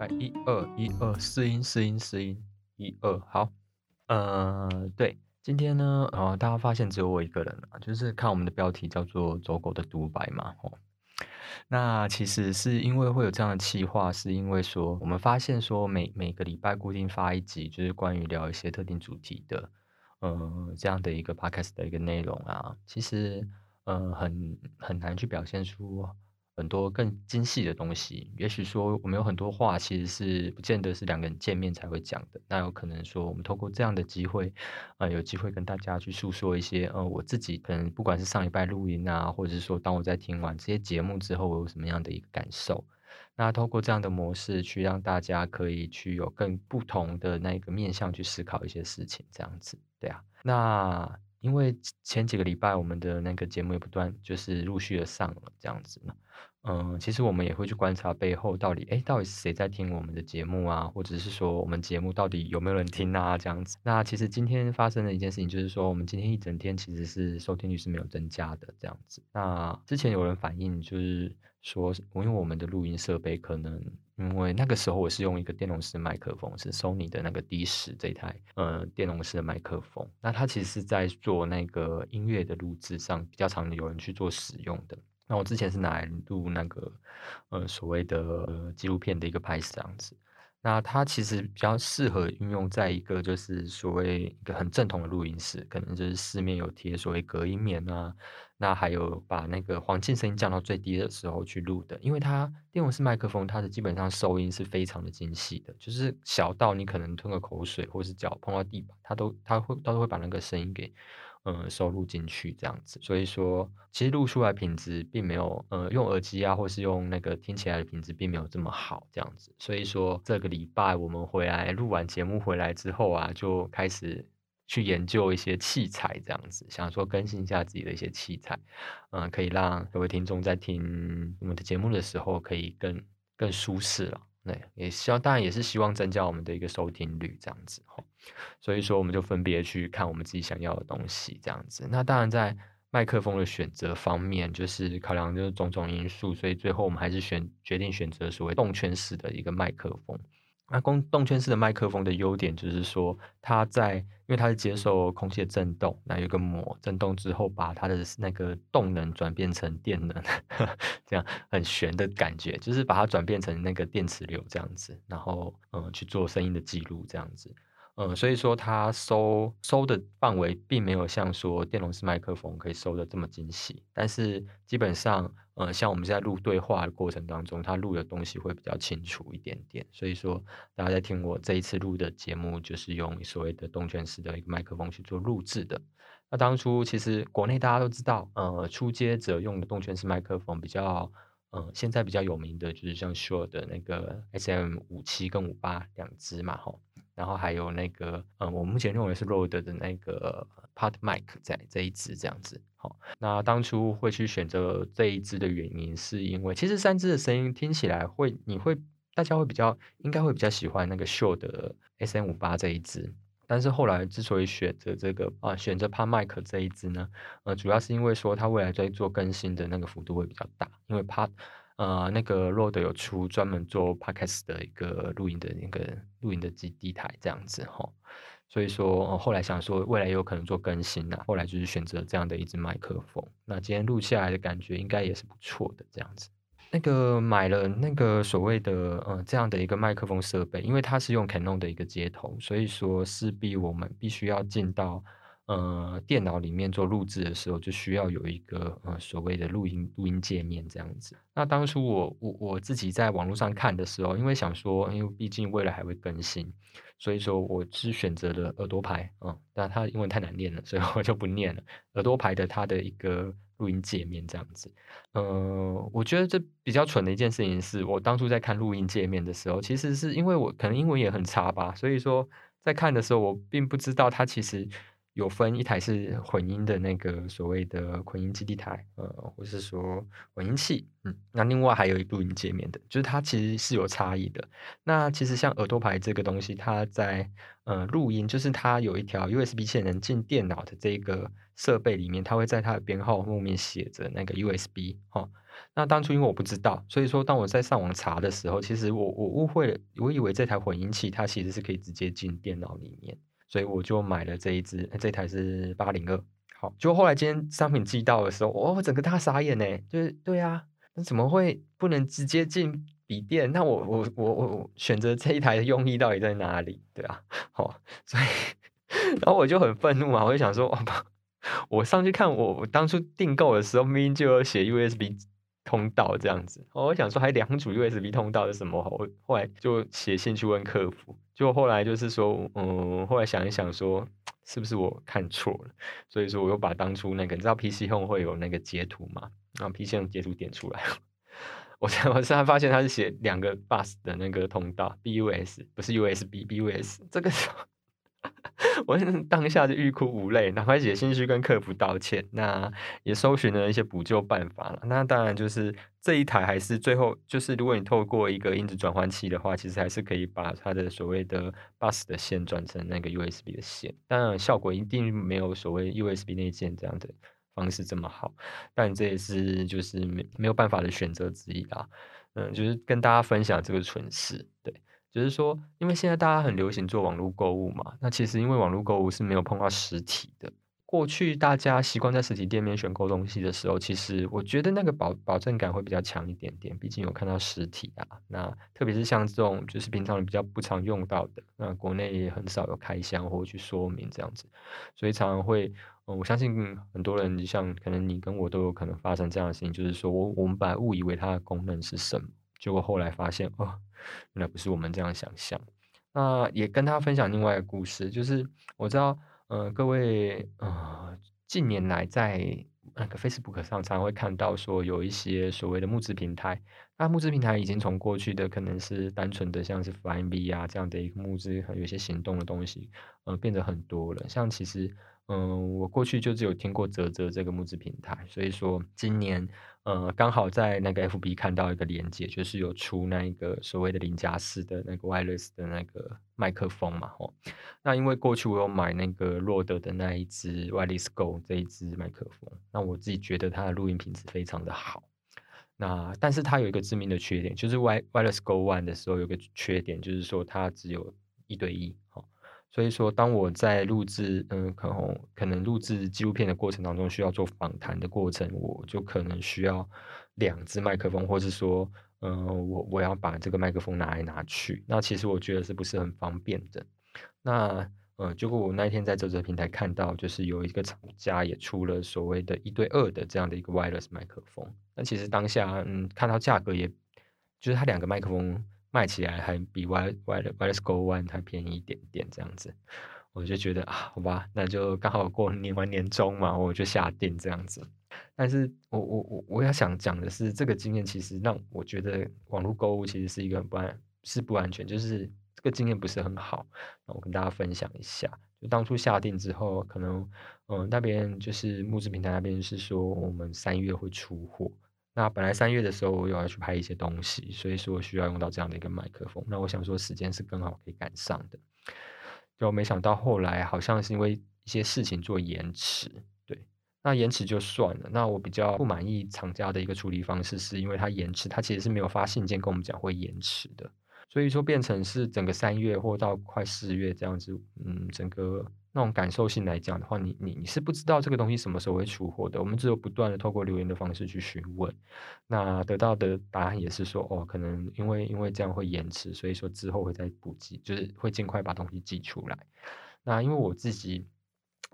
来一二一二，试音试音试音，一二好。呃，对，今天呢，呃，大家发现只有我一个人啊，就是看我们的标题叫做“走狗的独白”嘛，吼。那其实是因为会有这样的企划，是因为说我们发现说每每个礼拜固定发一集，就是关于聊一些特定主题的，呃，这样的一个 podcast 的一个内容啊，其实呃很很难去表现出。很多更精细的东西，也许说我们有很多话，其实是不见得是两个人见面才会讲的。那有可能说，我们透过这样的机会，呃，有机会跟大家去诉说一些，呃，我自己可能不管是上礼拜录音啊，或者是说当我在听完这些节目之后，我有什么样的一个感受。那透过这样的模式，去让大家可以去有更不同的那个面向去思考一些事情，这样子，对啊。那因为前几个礼拜我们的那个节目也不断就是陆续的上了，这样子嘛。嗯，其实我们也会去观察背后到底，哎，到底是谁在听我们的节目啊？或者是说，我们节目到底有没有人听啊？这样子。那其实今天发生的一件事情，就是说，我们今天一整天其实是收听率是没有增加的，这样子。那之前有人反映，就是说，因为我们的录音设备可能，因为那个时候我是用一个电容式麦克风，是 Sony 的那个 D 十这台，呃，电容式的麦克风。那它其实是在做那个音乐的录制上比较常有人去做使用的。那我之前是拿来录那个，呃，所谓的纪录片的一个拍摄这样子。那它其实比较适合运用在一个就是所谓一个很正统的录音室，可能就是四面有贴所谓隔音棉啊。那还有把那个环境声音降到最低的时候去录的，因为它电容式麦克风，它的基本上收音是非常的精细的，就是小到你可能吞个口水或是脚碰到地板，它都它会都会把那个声音给。嗯，收录进去这样子，所以说其实录出来品质并没有，呃，用耳机啊，或是用那个听起来的品质并没有这么好这样子。所以说这个礼拜我们回来录完节目回来之后啊，就开始去研究一些器材这样子，想说更新一下自己的一些器材，嗯，可以让各位听众在听我们的节目的时候可以更更舒适了。对，也希望当然也是希望增加我们的一个收听率这样子哈。所以说，我们就分别去看我们自己想要的东西，这样子。那当然，在麦克风的选择方面，就是考量就是种种因素，所以最后我们还是选决定选择所谓动圈式的一个麦克风。那动动圈式的麦克风的优点就是说，它在因为它是接受空气的震动，那有个膜震动之后，把它的那个动能转变成电能，这样很悬的感觉，就是把它转变成那个电磁流这样子，然后嗯去做声音的记录这样子。嗯，所以说它收收的范围并没有像说电容式麦克风可以收的这么精细，但是基本上，呃，像我们在录对话的过程当中，它录的东西会比较清楚一点点。所以说，大家在听我这一次录的节目，就是用所谓的动圈式的一个麦克风去做录制的。那当初其实国内大家都知道，呃，初阶者用的动圈式麦克风比较，嗯，现在比较有名的就是像 Shure 的那个 SM 五七跟五八两支嘛，吼。然后还有那个，嗯，我目前认为是 Road 的那个 Part Mic 在这一支这样子。好，那当初会去选择这一支的原因，是因为其实三支的声音听起来会，你会大家会比较应该会比较喜欢那个秀的 SM 五八这一支。但是后来之所以选择这个啊，选择 Pod Mic 这一支呢，呃，主要是因为说它未来在做更新的那个幅度会比较大，因为 Pod 呃，那个 Rode 有出专门做 Podcast 的一个录音的那个录音的基地台这样子哈，所以说后来想说未来有可能做更新呐，后来就是选择这样的一支麦克风。那今天录下来的感觉应该也是不错的这样子。那个买了那个所谓的呃这样的一个麦克风设备，因为它是用 Canon 的一个接头，所以说势必我们必须要进到。呃，电脑里面做录制的时候，就需要有一个呃所谓的录音录音界面这样子。那当初我我我自己在网络上看的时候，因为想说，因为毕竟未来还会更新，所以说我是选择了耳朵牌啊。但它英文太难念了，所以我就不念了。耳朵牌的它的一个录音界面这样子。呃，我觉得这比较蠢的一件事情是，我当初在看录音界面的时候，其实是因为我可能英文也很差吧，所以说在看的时候，我并不知道它其实。有分一台是混音的那个所谓的混音基地台，呃，或是说混音器，嗯，那另外还有一录音界面的，就是它其实是有差异的。那其实像耳朵牌这个东西，它在呃录音，就是它有一条 USB 线能进电脑的这个设备里面，它会在它的编号后面写着那个 USB 哈。那当初因为我不知道，所以说当我在上网查的时候，其实我我误会了，我以为这台混音器它其实是可以直接进电脑里面，所以我就买了这一支，这台是八零二。好，就后来今天商品寄到的时候，我整个大傻眼呢，就是对啊，那怎么会不能直接进笔电？那我我我我选择这一台的用意到底在哪里？对啊，好，所以然后我就很愤怒嘛，我就想说，我上去看我我当初订购的时候，明明就有写 USB。通道这样子，我想说还两组 USB 通道是什么？我后来就写信去问客服，就后来就是说，嗯，后来想一想说，是不是我看错了？所以说我又把当初那个，你知道 PC Home 会有那个截图嘛？然后 PC Home 截图点出来，我 才我才发现他是写两个 Bus 的那个通道，BUS 不是 USB，BUS 这个时候。我当下就欲哭无泪，赶快写信去跟客服道歉。那也搜寻了一些补救办法了。那当然就是这一台还是最后就是，如果你透过一个音质转换器的话，其实还是可以把它的所谓的 bus 的线转成那个 USB 的线。当然效果一定没有所谓 USB 内建这样的方式这么好，但这也是就是没没有办法的选择之一啦。嗯，就是跟大家分享这个蠢事，对。就是说，因为现在大家很流行做网络购物嘛，那其实因为网络购物是没有碰到实体的。过去大家习惯在实体店面选购东西的时候，其实我觉得那个保保证感会比较强一点点，毕竟有看到实体啊。那特别是像这种就是平常比较不常用到的，那国内也很少有开箱或去说明这样子，所以常常会，我相信很多人像可能你跟我都有可能发生这样的事情，就是说我我们本来误以为它的功能是什么，结果后来发现哦。原来不是我们这样想象。那也跟他分享另外一个故事，就是我知道，呃，各位，呃，近年来在那个 Facebook 上，常常会看到说有一些所谓的募资平台。那募资平台已经从过去的可能是单纯的像是 FlyMe 啊这样的一个募资，有一些行动的东西，呃，变得很多了。像其实，嗯，我过去就只有听过泽泽这个募资平台，所以说今年。呃，刚好在那个 FB 看到一个链接，就是有出那一个所谓的零加四的那个 wireless 的那个麦克风嘛，吼。那因为过去我有买那个洛德的那一支 wireless Go 这一支麦克风，那我自己觉得它的录音品质非常的好。那但是它有一个致命的缺点，就是 wireless Go One 的时候有个缺点，就是说它只有一对一，所以说，当我在录制，嗯，可能可能录制纪录片的过程当中，需要做访谈的过程，我就可能需要两只麦克风，或是说，嗯，我我要把这个麦克风拿来拿去，那其实我觉得是不是很方便的？那，呃，结果我那一天在这个平台看到，就是有一个厂家也出了所谓的一对二的这样的一个 wireless 麦克风，那其实当下，嗯，看到价格，也就是它两个麦克风。卖起来还比 Y Y 的 YS Go One 还便宜一点点，这样子，我就觉得啊，好吧，那就刚好过年完年终嘛，我就下定这样子。但是我我我我要想讲的是，这个经验其实让我觉得网络购物其实是一个很不安，是不安全，就是这个经验不是很好。那我跟大家分享一下，就当初下定之后，可能嗯那边就是木质平台那边是说我们三月会出货。那本来三月的时候我有要去拍一些东西，所以说需要用到这样的一个麦克风。那我想说时间是更好可以赶上的，就没想到后来好像是因为一些事情做延迟。对，那延迟就算了。那我比较不满意厂家的一个处理方式，是因为它延迟，它其实是没有发信件跟我们讲会延迟的。所以说变成是整个三月或到快四月这样子，嗯，整个那种感受性来讲的话，你你你是不知道这个东西什么时候会出货的。我们只有不断的透过留言的方式去询问，那得到的答案也是说，哦，可能因为因为这样会延迟，所以说之后会再补寄，就是会尽快把东西寄出来。那因为我自己。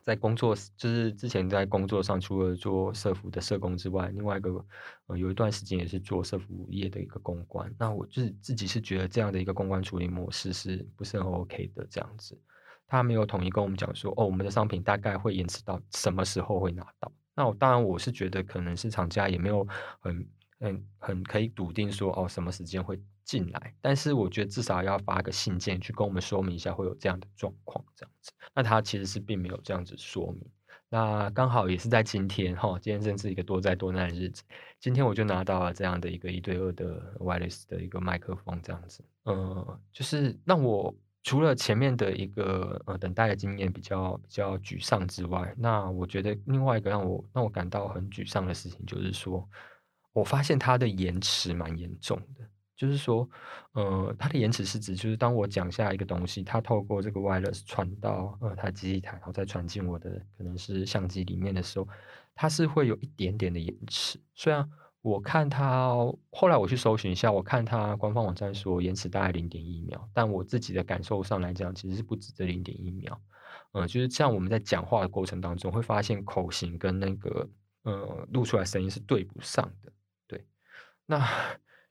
在工作就是之前在工作上，除了做社服的社工之外，另外一个呃有一段时间也是做社服业的一个公关。那我就是自己是觉得这样的一个公关处理模式是不是很 OK 的？这样子，他没有统一跟我们讲说，哦，我们的商品大概会延迟到什么时候会拿到。那我当然我是觉得可能是厂家也没有很很很可以笃定说，哦，什么时间会。进来，但是我觉得至少要发个信件去跟我们说明一下会有这样的状况，这样子。那他其实是并没有这样子说明。那刚好也是在今天哈，今天真是一个多灾多难的日子。今天我就拿到了这样的一个一对二的 wireless 的一个麦克风，这样子。嗯，就是让我除了前面的一个呃等待的经验比较比较沮丧之外，那我觉得另外一个让我让我感到很沮丧的事情，就是说我发现它的延迟蛮严重的。就是说，呃，它的延迟是指，就是当我讲下一个东西，它透过这个 wireless 传到呃它机器台，然后再传进我的可能是相机里面的时候，它是会有一点点的延迟。虽然我看它后来我去搜寻一下，我看它官方网站说延迟大概零点一秒，但我自己的感受上来讲，其实是不止这零点一秒。嗯，就是像我们在讲话的过程当中，会发现口型跟那个呃录出来声音是对不上的。那。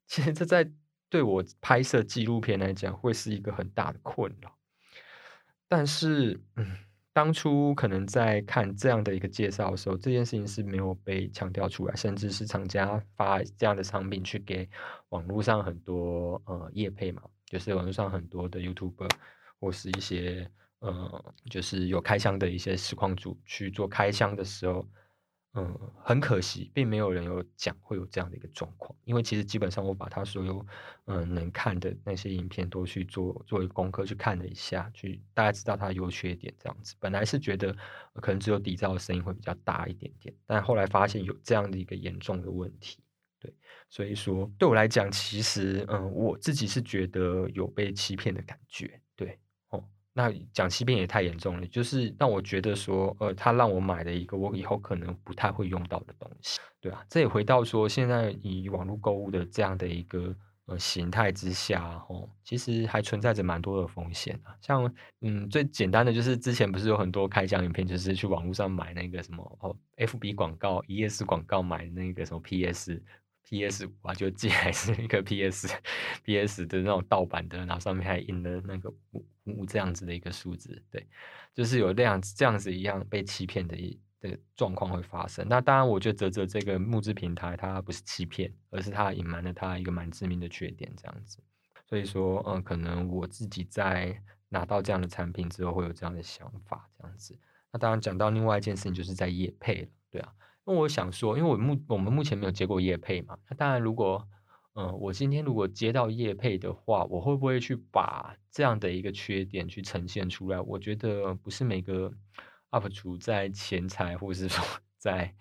其实这在对我拍摄纪录片来讲，会是一个很大的困扰。但是，嗯，当初可能在看这样的一个介绍的时候，这件事情是没有被强调出来，甚至是厂家发这样的商品去给网络上很多呃业配嘛，就是网络上很多的 YouTuber 或是一些呃，就是有开箱的一些实况组去做开箱的时候。嗯，很可惜，并没有人有讲会有这样的一个状况，因为其实基本上我把他所有嗯能看的那些影片都去做作为功课去看了一下，去大家知道它的优缺点这样子。本来是觉得可能只有底噪的声音会比较大一点点，但后来发现有这样的一个严重的问题，对，所以说对我来讲，其实嗯我自己是觉得有被欺骗的感觉，那讲欺骗也太严重了，就是让我觉得说，呃，他让我买了一个我以后可能不太会用到的东西，对啊，这也回到说，现在以网络购物的这样的一个呃形态之下，哦，其实还存在着蛮多的风险啊。像，嗯，最简单的就是之前不是有很多开箱影片，就是去网络上买那个什么哦，FB 广告、ES 广告买那个什么 PS。P.S. 五啊，就寄来是一个 P.S. P.S. 的那种盗版的，然后上面还印了那个五五这样子的一个数字，对，就是有这样这样子一样被欺骗的一的状况会发生。那当然，我觉得泽泽这个募资平台它不是欺骗，而是它隐瞒了它一个蛮致命的缺点，这样子。所以说，嗯，可能我自己在拿到这样的产品之后，会有这样的想法，这样子。那当然讲到另外一件事情，就是在业配了，对啊。那我想说，因为我目我们目前没有接过叶配嘛，那当然如果，嗯，我今天如果接到叶配的话，我会不会去把这样的一个缺点去呈现出来？我觉得不是每个 UP 主在钱财或是说 在，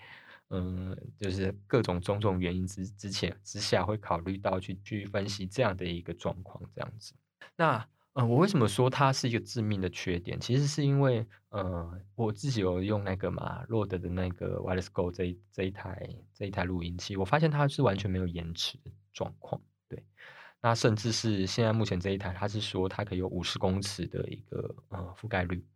嗯，就是各种种种原因之之前之下会考虑到去去分析这样的一个状况，这样子，那。呃，我为什么说它是一个致命的缺点？其实是因为，呃，我自己有用那个嘛，洛德的那个 Wireless Go 这一这一台这一台录音器，我发现它是完全没有延迟的状况。对，那甚至是现在目前这一台，它是说它可以有五十公尺的一个呃覆盖率，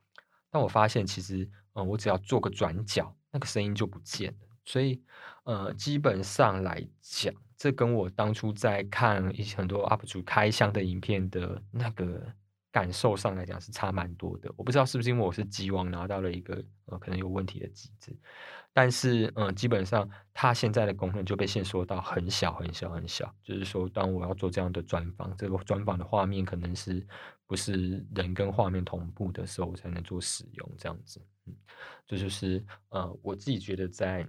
但我发现其实，呃，我只要做个转角，那个声音就不见了。所以，呃，基本上来讲。这跟我当初在看一些很多 UP 主开箱的影片的那个感受上来讲是差蛮多的。我不知道是不是因为我是机王拿到了一个呃可能有问题的机子，但是嗯，基本上它现在的功能就被限缩到很小很小很小。就是说，当我要做这样的专访，这个专访的画面可能是不是人跟画面同步的时候我才能做使用这样子。嗯，这就是呃我自己觉得在。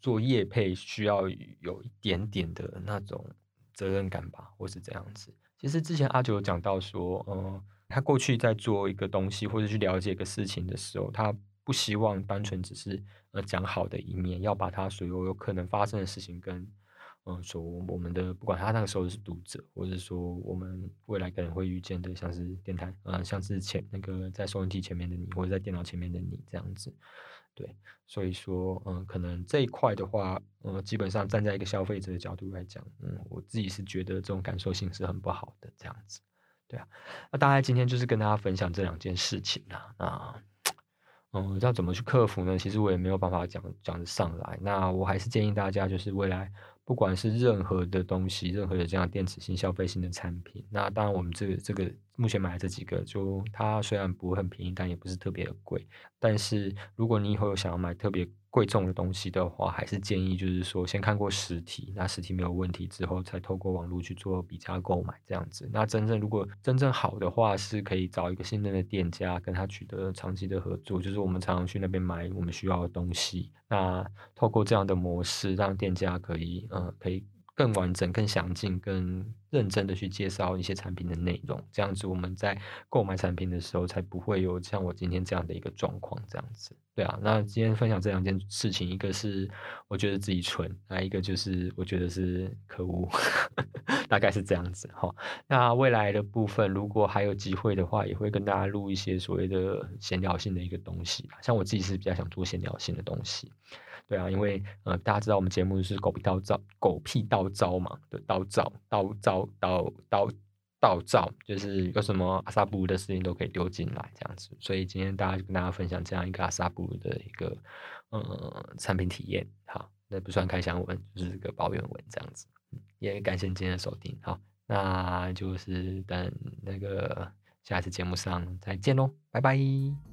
做业配需要有一点点的那种责任感吧，或是这样子。其实之前阿九有讲到说，嗯，他过去在做一个东西或者去了解一个事情的时候，他不希望单纯只是呃讲好的一面，要把他所有有可能发生的事情跟嗯说我们的不管他那个时候是读者，或者说我们未来可能会遇见的，像是电台，呃，像是前那个在收音机前面的你，或者在电脑前面的你这样子。对，所以说，嗯，可能这一块的话，嗯，基本上站在一个消费者的角度来讲，嗯，我自己是觉得这种感受性是很不好的，这样子，对啊。那大概今天就是跟大家分享这两件事情啦。啊，嗯，要怎么去克服呢？其实我也没有办法讲讲得上来。那我还是建议大家，就是未来。不管是任何的东西，任何的这样电子性、消费性的产品，那当然我们这个这个目前买的这几个，就它虽然不会很便宜，但也不是特别的贵。但是如果你以后有想要买特别，贵重的东西的话，还是建议就是说先看过实体，那实体没有问题之后，才透过网络去做比价购买这样子。那真正如果真正好的话，是可以找一个信任的店家，跟他取得长期的合作，就是我们常常去那边买我们需要的东西。那透过这样的模式，让店家可以，嗯，可以更完整、更详尽、更认真的去介绍一些产品的内容，这样子我们在购买产品的时候才不会有像我今天这样的一个状况。这样子，对啊。那今天分享这两件事情，一个是我觉得自己蠢，那一个就是我觉得是可恶，大概是这样子哈。那未来的部分，如果还有机会的话，也会跟大家录一些所谓的闲聊性的一个东西。像我自己是比较想做闲聊性的东西。对啊，因为呃，大家知道我们节目是狗屁倒灶，狗屁倒灶嘛，对，倒灶、倒灶、倒倒倒灶，就是有什么阿萨布鲁的事情都可以丢进来这样子。所以今天大家就跟大家分享这样一个阿萨布鲁的一个呃产品体验，好，那不算开箱文，就是这个抱怨文这样子。也感谢今天的收听，好，那就是等那个下次节目上再见喽，拜拜。